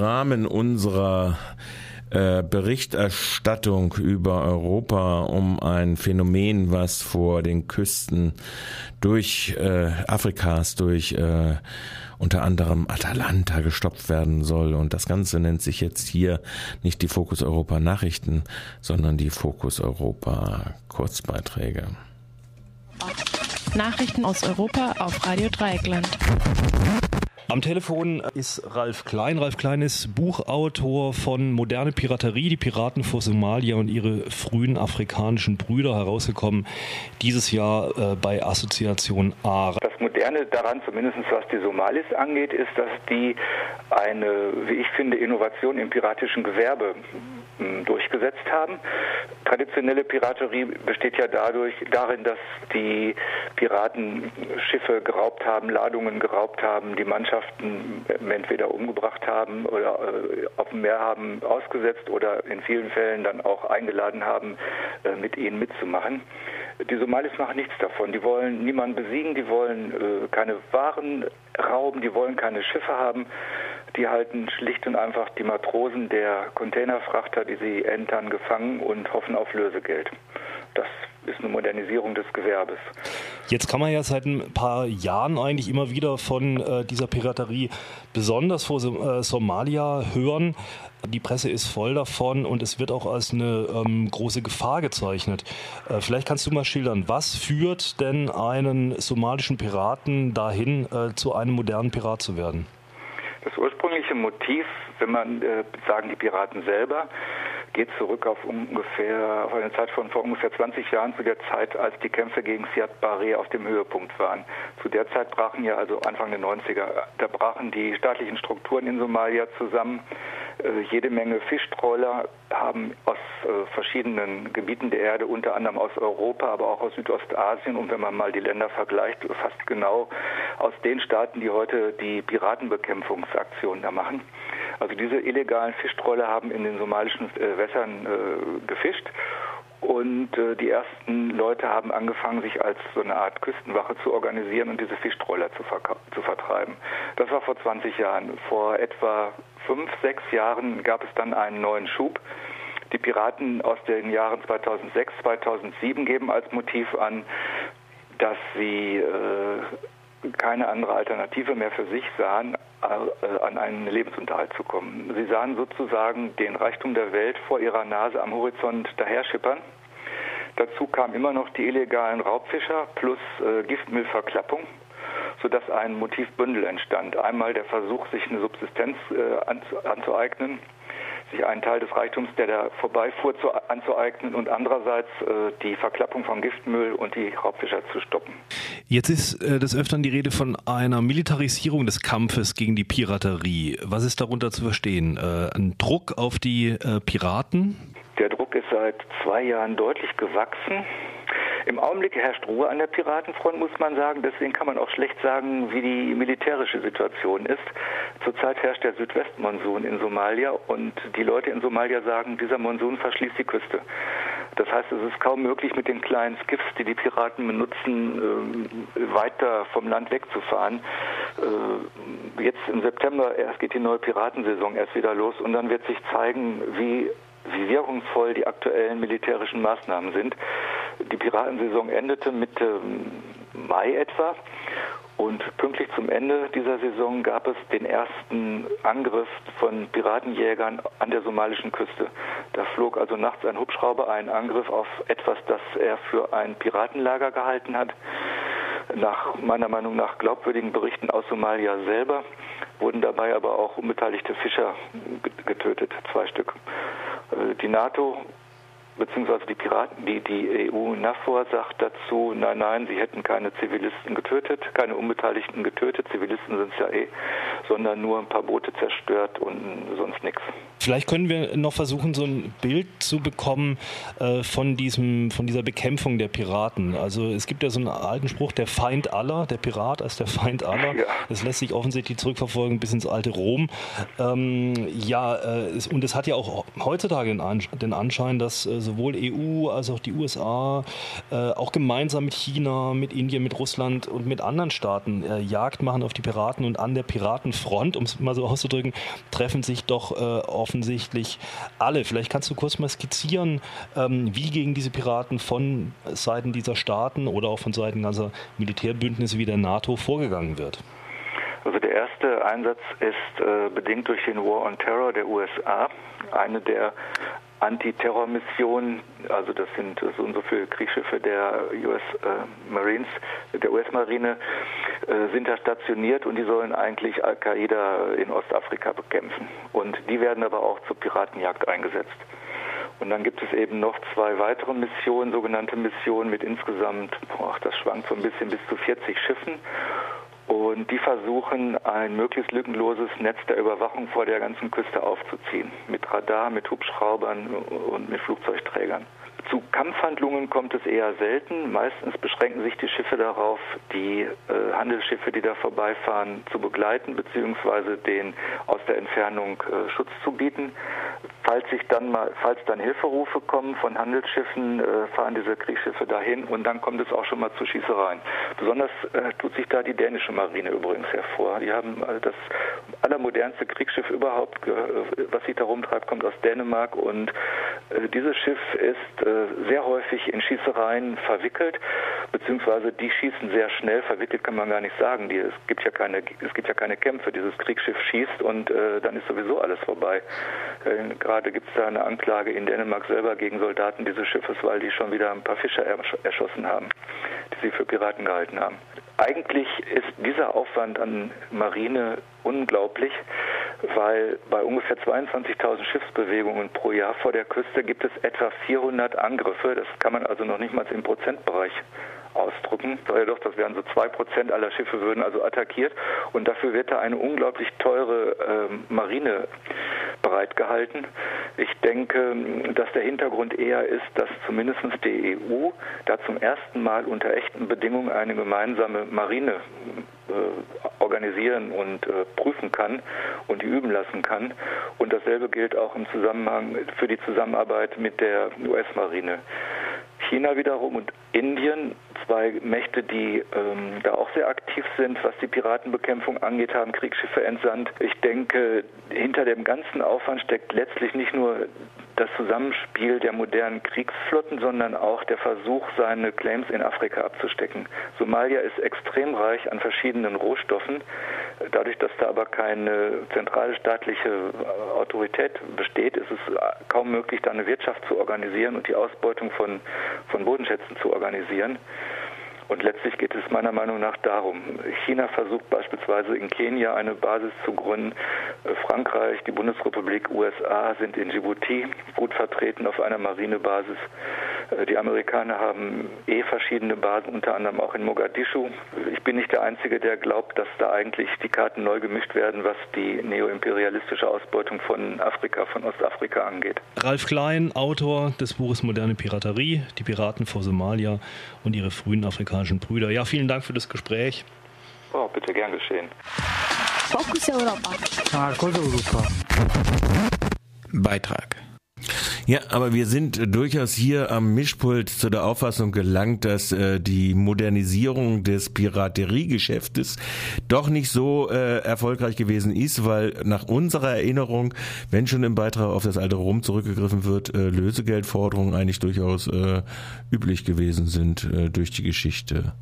Rahmen unserer äh, Berichterstattung über Europa um ein Phänomen, was vor den Küsten durch äh, Afrikas, durch äh, unter anderem Atalanta gestoppt werden soll. Und das Ganze nennt sich jetzt hier nicht die Fokus Europa Nachrichten, sondern die Fokus Europa Kurzbeiträge. Nachrichten aus Europa auf Radio Dreieckland. Am Telefon ist Ralf Klein. Ralf Klein ist Buchautor von Moderne Piraterie, die Piraten vor Somalia und ihre frühen afrikanischen Brüder herausgekommen. Dieses Jahr äh, bei Assoziation A. Das Moderne daran, zumindest was die Somalis angeht, ist, dass die eine, wie ich finde, Innovation im piratischen Gewerbe durchgesetzt haben. Traditionelle Piraterie besteht ja dadurch darin, dass die Piraten Schiffe geraubt haben, Ladungen geraubt haben, die Mannschaften entweder umgebracht haben oder äh, auf dem Meer haben ausgesetzt oder in vielen Fällen dann auch eingeladen haben, äh, mit ihnen mitzumachen. Die Somalis machen nichts davon. Die wollen niemanden besiegen, die wollen äh, keine Waren rauben, die wollen keine Schiffe haben. Die halten schlicht und einfach die Matrosen der Containerfrachter, die sie entern, gefangen und hoffen auf Lösegeld. Das ist eine Modernisierung des Gewerbes. Jetzt kann man ja seit ein paar Jahren eigentlich immer wieder von äh, dieser Piraterie, besonders vor äh, Somalia, hören. Die Presse ist voll davon und es wird auch als eine ähm, große Gefahr gezeichnet. Äh, vielleicht kannst du mal schildern, was führt denn einen somalischen Piraten dahin, äh, zu einem modernen Pirat zu werden? Das ursprüngliche Motiv, wenn man äh, sagen die Piraten selber, geht zurück auf ungefähr auf eine Zeit von vor ungefähr 20 Jahren zu der Zeit, als die Kämpfe gegen Siad Barre auf dem Höhepunkt waren. Zu der Zeit brachen ja also Anfang der 90er, da brachen die staatlichen Strukturen in Somalia zusammen. Äh, jede Menge Fischtrawler haben aus äh, verschiedenen Gebieten der Erde, unter anderem aus Europa, aber auch aus Südostasien und wenn man mal die Länder vergleicht, fast genau aus den Staaten, die heute die Piratenbekämpfungsaktionen da machen. Also diese illegalen Fischtrolle haben in den somalischen äh, Wässern äh, gefischt und äh, die ersten Leute haben angefangen, sich als so eine Art Küstenwache zu organisieren und diese Fischtroller zu, zu vertreiben. Das war vor 20 Jahren. Vor etwa fünf, sechs Jahren gab es dann einen neuen Schub. Die Piraten aus den Jahren 2006, 2007 geben als Motiv an, dass sie äh, keine andere Alternative mehr für sich sahen, an einen Lebensunterhalt zu kommen. Sie sahen sozusagen den Reichtum der Welt vor ihrer Nase am Horizont daherschippern. Dazu kamen immer noch die illegalen Raubfischer plus äh, Giftmüllverklappung, sodass ein Motivbündel entstand. Einmal der Versuch, sich eine Subsistenz äh, anzueignen, sich einen Teil des Reichtums, der da vorbeifuhr, zu, anzueignen und andererseits äh, die Verklappung von Giftmüll und die Raubfischer zu stoppen. Jetzt ist äh, des Öfteren die Rede von einer Militarisierung des Kampfes gegen die Piraterie. Was ist darunter zu verstehen? Äh, ein Druck auf die äh, Piraten? Der Druck ist seit zwei Jahren deutlich gewachsen. Im Augenblick herrscht Ruhe an der Piratenfront, muss man sagen. Deswegen kann man auch schlecht sagen, wie die militärische Situation ist. Zurzeit herrscht der Südwestmonsun in Somalia und die Leute in Somalia sagen, dieser Monsun verschließt die Küste. Das heißt, es ist kaum möglich, mit den kleinen Skiffs, die die Piraten benutzen, äh, weiter vom Land wegzufahren. Äh, jetzt im September erst geht die neue Piratensaison erst wieder los und dann wird sich zeigen, wie wie wirkungsvoll die aktuellen militärischen Maßnahmen sind. Die Piratensaison endete Mitte Mai etwa und pünktlich zum Ende dieser Saison gab es den ersten Angriff von Piratenjägern an der somalischen Küste. Da flog also nachts ein Hubschrauber einen Angriff auf etwas, das er für ein Piratenlager gehalten hat. Nach meiner Meinung nach glaubwürdigen Berichten aus Somalia selber wurden dabei aber auch unbeteiligte Fischer getötet, zwei Stück. Äh, die NATO beziehungsweise die Piraten, die, die EU NAFOR sagt dazu, nein, nein, sie hätten keine Zivilisten getötet, keine Unbeteiligten getötet, Zivilisten sind es ja eh, sondern nur ein paar Boote zerstört und sonst nichts. Vielleicht können wir noch versuchen, so ein Bild zu bekommen äh, von, diesem, von dieser Bekämpfung der Piraten. Also es gibt ja so einen alten Spruch, der Feind aller, der Pirat als der Feind aller. Ja. Das lässt sich offensichtlich zurückverfolgen bis ins alte Rom. Ähm, ja, äh, es, und es hat ja auch heutzutage den Anschein, dass äh, sowohl EU als auch die USA äh, auch gemeinsam mit China, mit Indien, mit Russland und mit anderen Staaten äh, Jagd machen auf die Piraten und an der Piraten Front, um es mal so auszudrücken, treffen sich doch äh, offensichtlich alle. Vielleicht kannst du kurz mal skizzieren, ähm, wie gegen diese Piraten von Seiten dieser Staaten oder auch von Seiten ganzer Militärbündnisse wie der NATO vorgegangen wird. Also der erste Einsatz ist äh, bedingt durch den War on Terror der USA, eine der Antiterrormissionen, also das sind so und so viele Kriegsschiffe der US äh, Marines, der US-Marine, äh, sind da stationiert und die sollen eigentlich Al-Qaida in Ostafrika bekämpfen. Und die werden aber auch zur Piratenjagd eingesetzt. Und dann gibt es eben noch zwei weitere Missionen, sogenannte Missionen mit insgesamt, boah, das schwankt so ein bisschen bis zu 40 Schiffen. Und die versuchen, ein möglichst lückenloses Netz der Überwachung vor der ganzen Küste aufzuziehen. Mit Radar, mit Hubschraubern und mit Flugzeugträgern. Zu Kampfhandlungen kommt es eher selten. Meistens beschränken sich die Schiffe darauf, die äh, Handelsschiffe, die da vorbeifahren, zu begleiten bzw. den aus der Entfernung äh, Schutz zu bieten. Falls sich dann mal, falls dann Hilferufe kommen von Handelsschiffen, äh, fahren diese Kriegsschiffe dahin und dann kommt es auch schon mal zu Schießereien. Besonders äh, tut sich da die dänische Marine übrigens hervor. Die haben äh, das allermodernste Kriegsschiff überhaupt, was sich da rumtreibt, kommt aus Dänemark und dieses Schiff ist sehr häufig in Schießereien verwickelt, beziehungsweise die schießen sehr schnell. Verwickelt kann man gar nicht sagen. Die, es gibt ja keine, es gibt ja keine Kämpfe. Dieses Kriegsschiff schießt und dann ist sowieso alles vorbei. Gerade gibt es da eine Anklage in Dänemark selber gegen Soldaten dieses Schiffes, weil die schon wieder ein paar Fischer erschossen haben, die sie für Piraten gehalten haben. Eigentlich ist dieser Aufwand an Marine unglaublich, weil bei ungefähr 22.000 Schiffsbewegungen pro Jahr vor der Küste gibt es etwa 400 Angriffe. Das kann man also noch nicht mal im Prozentbereich ausdrücken. Doch, das wären so zwei Prozent aller Schiffe würden also attackiert und dafür wird da eine unglaublich teure äh, Marine bereitgehalten. Ich denke, dass der Hintergrund eher ist, dass zumindest die EU da zum ersten Mal unter echten Bedingungen eine gemeinsame Marine äh, organisieren und äh, prüfen kann und die üben lassen kann. Und dasselbe gilt auch im Zusammenhang für die Zusammenarbeit mit der US-Marine. China wiederum und Indien, zwei Mächte, die ähm, da auch sehr aktiv sind, was die Piratenbekämpfung angeht, haben Kriegsschiffe entsandt. Ich denke, hinter dem ganzen Aufwand steckt letztlich nicht nur das Zusammenspiel der modernen Kriegsflotten, sondern auch der Versuch, seine Claims in Afrika abzustecken. Somalia ist extrem reich an verschiedenen Rohstoffen. Dadurch, dass da aber keine zentrale staatliche Autorität besteht, ist es kaum möglich, da eine Wirtschaft zu organisieren und die Ausbeutung von, von Bodenschätzen zu organisieren. Und letztlich geht es meiner Meinung nach darum. China versucht beispielsweise in Kenia eine Basis zu gründen. Frankreich, die Bundesrepublik, USA sind in Djibouti gut vertreten auf einer Marinebasis. Die Amerikaner haben eh verschiedene Basen, unter anderem auch in Mogadischu. Ich bin nicht der Einzige, der glaubt, dass da eigentlich die Karten neu gemischt werden, was die neoimperialistische Ausbeutung von Afrika, von Ostafrika angeht. Ralf Klein, Autor des Buches Moderne Piraterie, die Piraten vor Somalia und ihre frühen afrikanischen Brüder. Ja, vielen Dank für das Gespräch. Oh, bitte gern geschehen. Fokus Europa. Fokus Europa. Beitrag. Ja, aber wir sind durchaus hier am Mischpult zu der Auffassung gelangt, dass äh, die Modernisierung des Pirateriegeschäftes doch nicht so äh, erfolgreich gewesen ist, weil nach unserer Erinnerung, wenn schon im Beitrag auf das alte Rom zurückgegriffen wird, äh, Lösegeldforderungen eigentlich durchaus äh, üblich gewesen sind äh, durch die Geschichte.